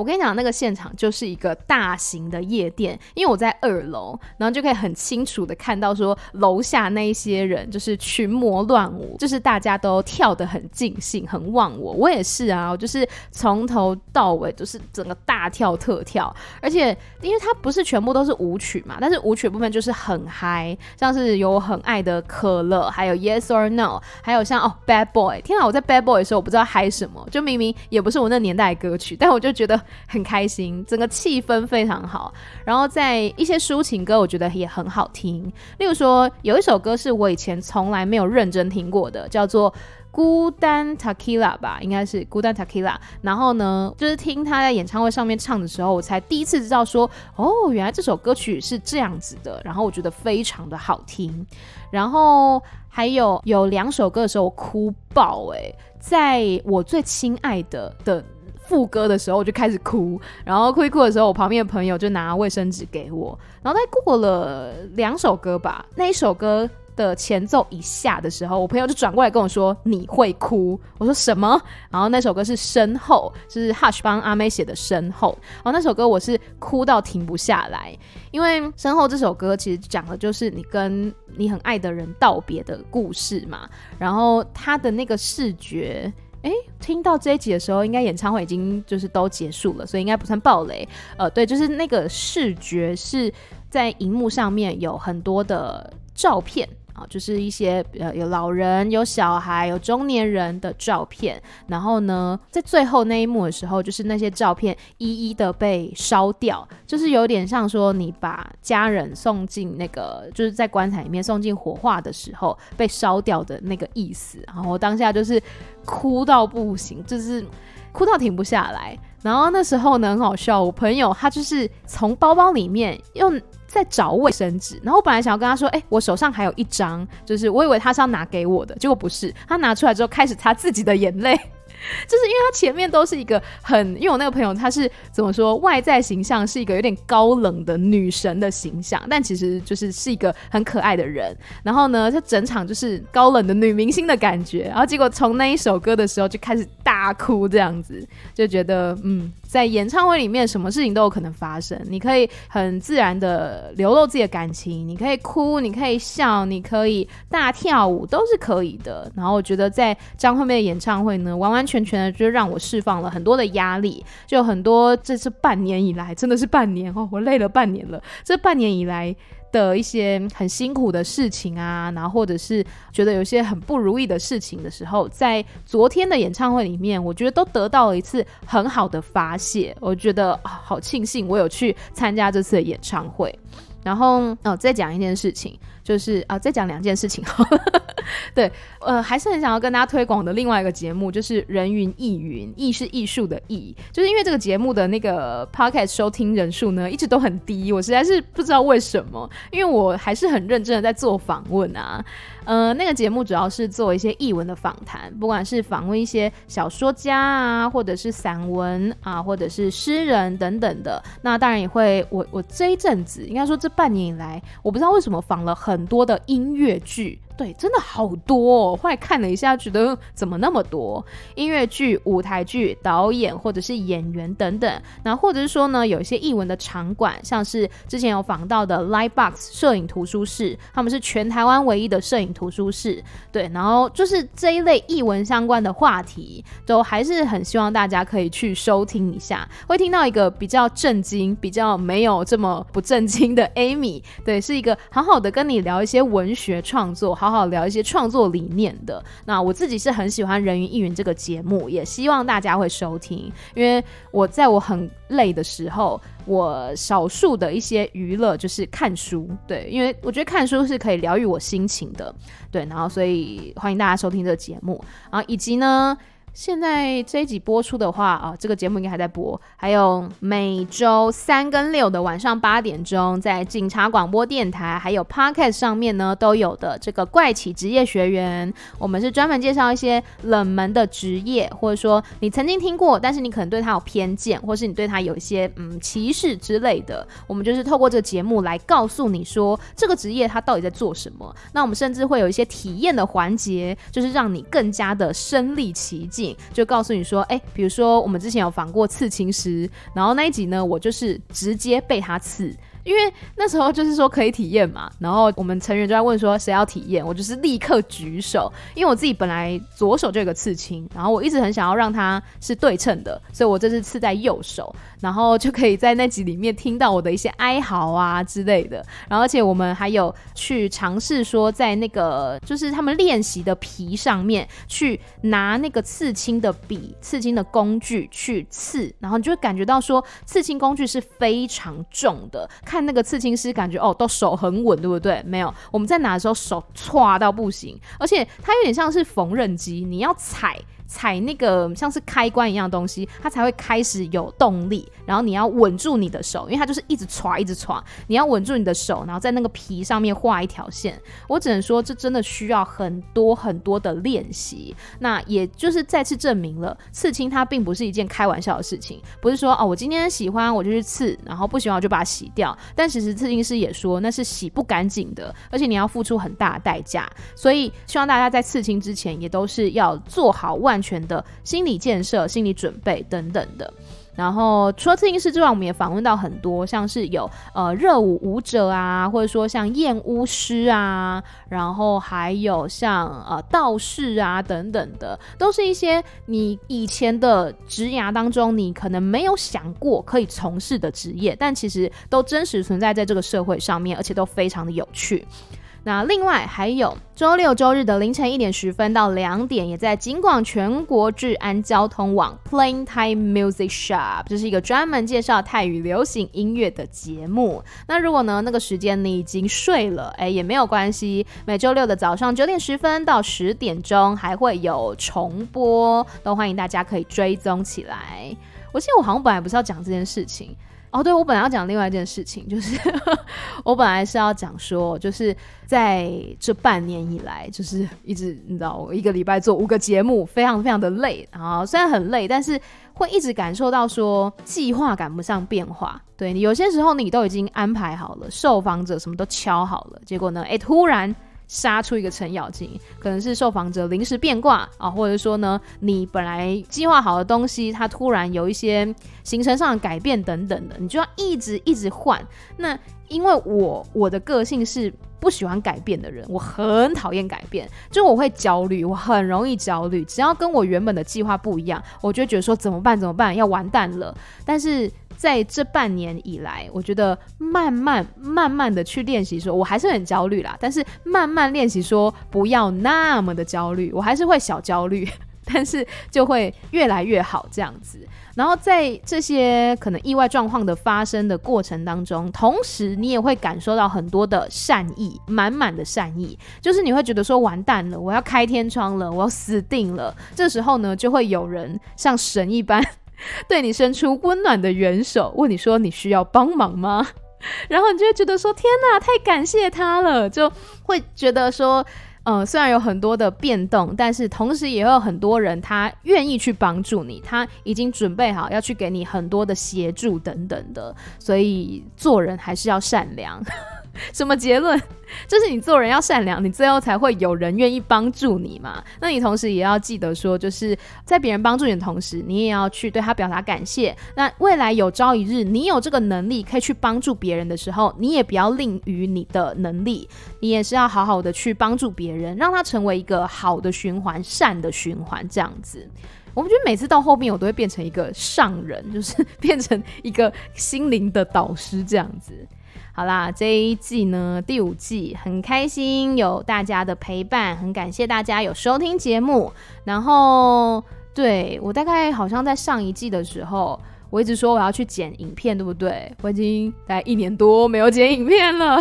我跟你讲，那个现场就是一个大型的夜店，因为我在二楼，然后就可以很清楚的看到说楼下那一些人就是群魔乱舞，就是大家都跳得很尽兴，很忘我。我也是啊，就是从头到尾都是整个大跳特跳，而且因为它不是全部都是舞曲嘛，但是舞曲部分就是很嗨，像是有很爱的可乐，还有 Yes or No，还有像哦 Bad Boy，天啊，我在 Bad Boy 的时候我不知道嗨什么，就明明也不是我那年代的歌曲，但我就觉得。很开心，整个气氛非常好。然后在一些抒情歌，我觉得也很好听。例如说，有一首歌是我以前从来没有认真听过的，叫做《孤单 Takila》吧，应该是《孤单 Takila》。然后呢，就是听他在演唱会上面唱的时候，我才第一次知道说，哦，原来这首歌曲是这样子的。然后我觉得非常的好听。然后还有有两首歌的时候，我哭爆诶、在我最亲爱的的。副歌的时候我就开始哭，然后哭一哭的时候，我旁边的朋友就拿卫生纸给我。然后再过了两首歌吧，那一首歌的前奏一下的时候，我朋友就转过来跟我说：“你会哭？”我说：“什么？”然后那首歌是《身后》，是 Hush 帮阿妹写的《身后》。然后那首歌我是哭到停不下来，因为《身后》这首歌其实讲的就是你跟你很爱的人道别的故事嘛。然后他的那个视觉。哎，听到这一集的时候，应该演唱会已经就是都结束了，所以应该不算暴雷。呃，对，就是那个视觉是在荧幕上面有很多的照片。就是一些呃有老人、有小孩、有中年人的照片，然后呢，在最后那一幕的时候，就是那些照片一一的被烧掉，就是有点像说你把家人送进那个就是在棺材里面送进火化的时候被烧掉的那个意思。然后我当下就是哭到不行，就是哭到停不下来。然后那时候呢，很好笑，我朋友他就是从包包里面用。在找卫生纸，然后我本来想要跟他说，哎、我手上还有一张，就是我以为他是要拿给我的，结果不是，他拿出来之后开始擦自己的眼泪。就是因为他前面都是一个很，因为我那个朋友他是怎么说，外在形象是一个有点高冷的女神的形象，但其实就是是一个很可爱的人。然后呢，他整场就是高冷的女明星的感觉。然后结果从那一首歌的时候就开始大哭，这样子就觉得，嗯，在演唱会里面什么事情都有可能发生。你可以很自然的流露自己的感情，你可以哭，你可以笑，你可以大跳舞，都是可以的。然后我觉得在张惠妹的演唱会呢，完完全全的就让我释放了很多的压力，就很多，这是半年以来，真的是半年哦，我累了半年了。这半年以来的一些很辛苦的事情啊，然后或者是觉得有些很不如意的事情的时候，在昨天的演唱会里面，我觉得都得到了一次很好的发泄。我觉得，好庆幸我有去参加这次的演唱会。然后哦，再讲一件事情。就是啊，再讲两件事情。对，呃，还是很想要跟大家推广的另外一个节目，就是人云亦云，亦是艺术的艺。就是因为这个节目的那个 podcast 收听人数呢，一直都很低，我实在是不知道为什么。因为我还是很认真的在做访问啊，呃，那个节目主要是做一些译文的访谈，不管是访问一些小说家啊，或者是散文啊，或者是诗人等等的。那当然也会，我我这一阵子应该说这半年以来，我不知道为什么访了。很多的音乐剧。对，真的好多哦。后来看了一下，觉得怎么那么多音乐剧、舞台剧、导演或者是演员等等。那或者是说呢，有一些艺文的场馆，像是之前有访到的 Lightbox 摄影图书室，他们是全台湾唯一的摄影图书室。对，然后就是这一类艺文相关的话题，都还是很希望大家可以去收听一下，会听到一个比较震惊、比较没有这么不震惊的 Amy。对，是一个好好的跟你聊一些文学创作，好。好好聊一些创作理念的。那我自己是很喜欢《人云亦云》这个节目，也希望大家会收听。因为我在我很累的时候，我少数的一些娱乐就是看书。对，因为我觉得看书是可以疗愈我心情的。对，然后所以欢迎大家收听这个节目啊，以及呢。现在这一集播出的话啊，这个节目应该还在播。还有每周三跟六的晚上八点钟，在警察广播电台还有 Podcast 上面呢都有的这个怪奇职业学员，我们是专门介绍一些冷门的职业，或者说你曾经听过，但是你可能对他有偏见，或是你对他有一些嗯歧视之类的。我们就是透过这个节目来告诉你说这个职业它到底在做什么。那我们甚至会有一些体验的环节，就是让你更加的身历其境。就告诉你说，哎，比如说我们之前有访过刺青师，然后那一集呢，我就是直接被他刺。因为那时候就是说可以体验嘛，然后我们成员就在问说谁要体验，我就是立刻举手，因为我自己本来左手就有个刺青，然后我一直很想要让它是对称的，所以我这次刺在右手，然后就可以在那集里面听到我的一些哀嚎啊之类的，然后而且我们还有去尝试说在那个就是他们练习的皮上面去拿那个刺青的笔、刺青的工具去刺，然后你就会感觉到说刺青工具是非常重的。看那个刺青师，感觉哦，都手很稳，对不对？没有，我们在拿的时候手歘到不行，而且它有点像是缝纫机，你要踩。踩那个像是开关一样的东西，它才会开始有动力。然后你要稳住你的手，因为它就是一直歘，一直歘。你要稳住你的手，然后在那个皮上面画一条线。我只能说，这真的需要很多很多的练习。那也就是再次证明了，刺青它并不是一件开玩笑的事情。不是说哦，我今天喜欢我就去刺，然后不喜欢我就把它洗掉。但其实刺青师也说，那是洗不干净的，而且你要付出很大的代价。所以希望大家在刺青之前，也都是要做好万全的心理建设、心理准备等等的。然后除了刺青师之外，我们也访问到很多，像是有呃热舞舞者啊，或者说像验巫师啊，然后还有像呃道士啊等等的，都是一些你以前的职涯当中你可能没有想过可以从事的职业，但其实都真实存在在这个社会上面，而且都非常的有趣。那另外还有周六周日的凌晨一点十分到两点，也在警广全国治安交通网 Plain Thai Music Shop，这是一个专门介绍泰语流行音乐的节目。那如果呢那个时间你已经睡了，哎也没有关系，每周六的早上九点十分到十点钟还会有重播，都欢迎大家可以追踪起来。我记得我好像本来不是要讲这件事情。哦，对，我本来要讲另外一件事情，就是 我本来是要讲说，就是在这半年以来，就是一直你知道，我一个礼拜做五个节目，非常非常的累。然后虽然很累，但是会一直感受到说计划赶不上变化。对，你有些时候你都已经安排好了，受访者什么都敲好了，结果呢，哎，突然。杀出一个程咬金，可能是受访者临时变卦啊，或者说呢，你本来计划好的东西，它突然有一些行程上的改变等等的，你就要一直一直换。那因为我我的个性是不喜欢改变的人，我很讨厌改变，就我会焦虑，我很容易焦虑。只要跟我原本的计划不一样，我就觉得说怎么办？怎么办？要完蛋了。但是。在这半年以来，我觉得慢慢慢慢的去练习，说我还是很焦虑啦，但是慢慢练习说不要那么的焦虑，我还是会小焦虑，但是就会越来越好这样子。然后在这些可能意外状况的发生的过程当中，同时你也会感受到很多的善意，满满的善意，就是你会觉得说完蛋了，我要开天窗了，我要死定了。这时候呢，就会有人像神一般。对你伸出温暖的援手，问你说你需要帮忙吗？然后你就会觉得说天哪，太感谢他了，就会觉得说，呃，虽然有很多的变动，但是同时也有很多人他愿意去帮助你，他已经准备好要去给你很多的协助等等的，所以做人还是要善良。什么结论？就是你做人要善良，你最后才会有人愿意帮助你嘛。那你同时也要记得说，就是在别人帮助你的同时，你也要去对他表达感谢。那未来有朝一日你有这个能力可以去帮助别人的时候，你也不要吝于你的能力，你也是要好好的去帮助别人，让他成为一个好的循环、善的循环这样子。我觉得每次到后面，我都会变成一个上人，就是 变成一个心灵的导师这样子。好啦，这一季呢，第五季很开心有大家的陪伴，很感谢大家有收听节目。然后，对，我大概好像在上一季的时候，我一直说我要去剪影片，对不对？我已经大概一年多没有剪影片了。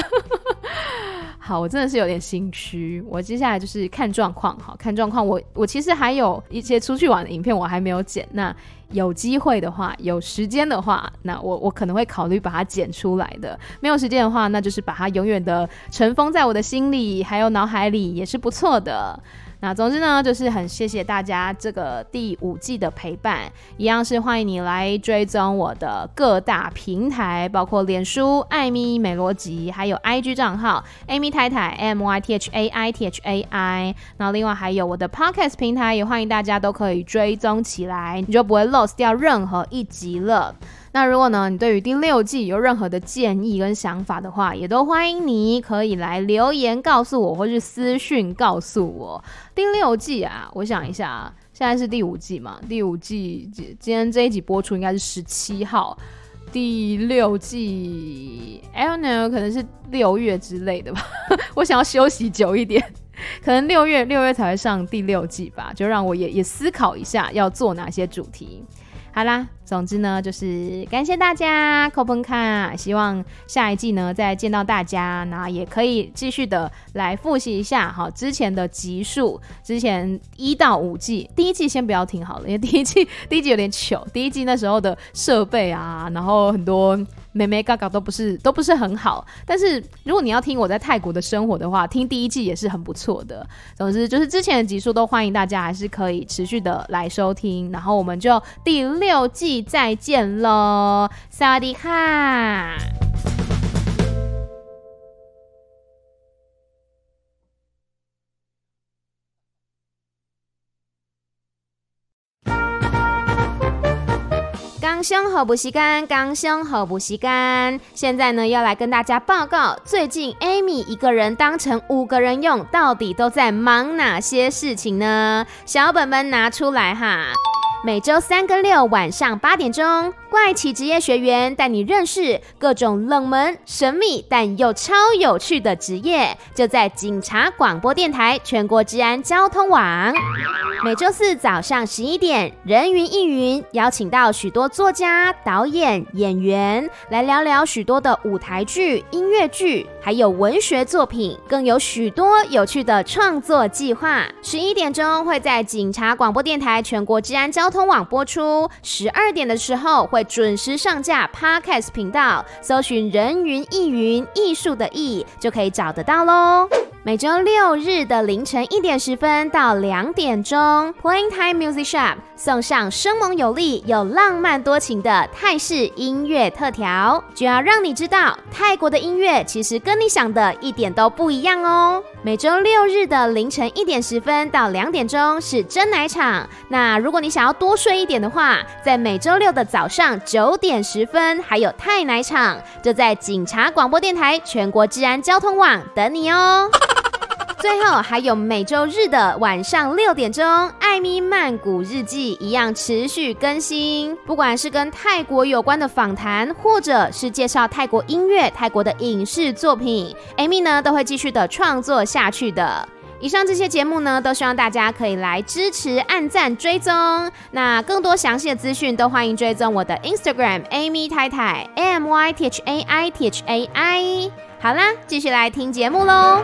好，我真的是有点心虚。我接下来就是看状况，好，看状况。我我其实还有一些出去玩的影片，我还没有剪。那有机会的话，有时间的话，那我我可能会考虑把它剪出来的。没有时间的话，那就是把它永远的尘封在我的心里，还有脑海里，也是不错的。那总之呢，就是很谢谢大家这个第五季的陪伴，一样是欢迎你来追踪我的各大平台，包括脸书艾咪美罗辑，还有 IG 账号 Amy 太太 M Y T H A I T H A I。那另外还有我的 Podcast 平台，也欢迎大家都可以追踪起来，你就不会 lost 掉任何一集了。那如果呢，你对于第六季有任何的建议跟想法的话，也都欢迎你可以来留言告诉我，或是私讯告诉我。第六季啊，我想一下，现在是第五季嘛？第五季今天这一集播出应该是十七号，第六季，I don't know，可能是六月之类的吧。我想要休息久一点，可能六月六月才会上第六季吧。就让我也也思考一下要做哪些主题。好啦。总之呢，就是感谢大家扣分看，希望下一季呢再见到大家，那也可以继续的来复习一下哈之前的集数，之前一到五季，第一季先不要听好了，因为第一季 第一季有点糗，第一季那时候的设备啊，然后很多美眉嘎嘎都不是都不是很好，但是如果你要听我在泰国的生活的话，听第一季也是很不错的。总之就是之前的集数都欢迎大家还是可以持续的来收听，然后我们就第六季。再见喽，萨瓦迪卡！刚胸好不吸干，刚胸好不吸干。现在呢，要来跟大家报告，最近 Amy 一个人当成五个人用，到底都在忙哪些事情呢？小本本拿出来哈。每周三跟六晚上八点钟，怪奇职业学员带你认识各种冷门、神秘但又超有趣的职业，就在警察广播电台全国治安交通网。每周四早上十一点，人云亦云，邀请到许多作家、导演、演员来聊聊许多的舞台剧、音乐剧，还有文学作品，更有许多有趣的创作计划。十一点钟会在警察广播电台全国治安交通网播出，十二点的时候会准时上架 Podcast 频道，搜寻“人云亦云”艺术的艺就可以找得到喽。每周六日的凌晨一点十分到两点钟，Playing Time Music Shop 送上生猛有力又浪漫多情的泰式音乐特调，就要让你知道泰国的音乐其实跟你想的一点都不一样哦。每周六日的凌晨一点十分到两点钟是真奶场，那如果你想要多睡一点的话，在每周六的早上九点十分还有泰奶场，就在警察广播电台全国治安交通网等你哦。最后还有每周日的晚上六点钟，艾米曼谷日记一样持续更新。不管是跟泰国有关的访谈，或者是介绍泰国音乐、泰国的影视作品，艾米呢都会继续的创作下去的。以上这些节目呢，都希望大家可以来支持、按赞、追踪。那更多详细的资讯，都欢迎追踪我的 Instagram Amy 太太 A M Y T H A I T H A I。好啦继续来听节目喽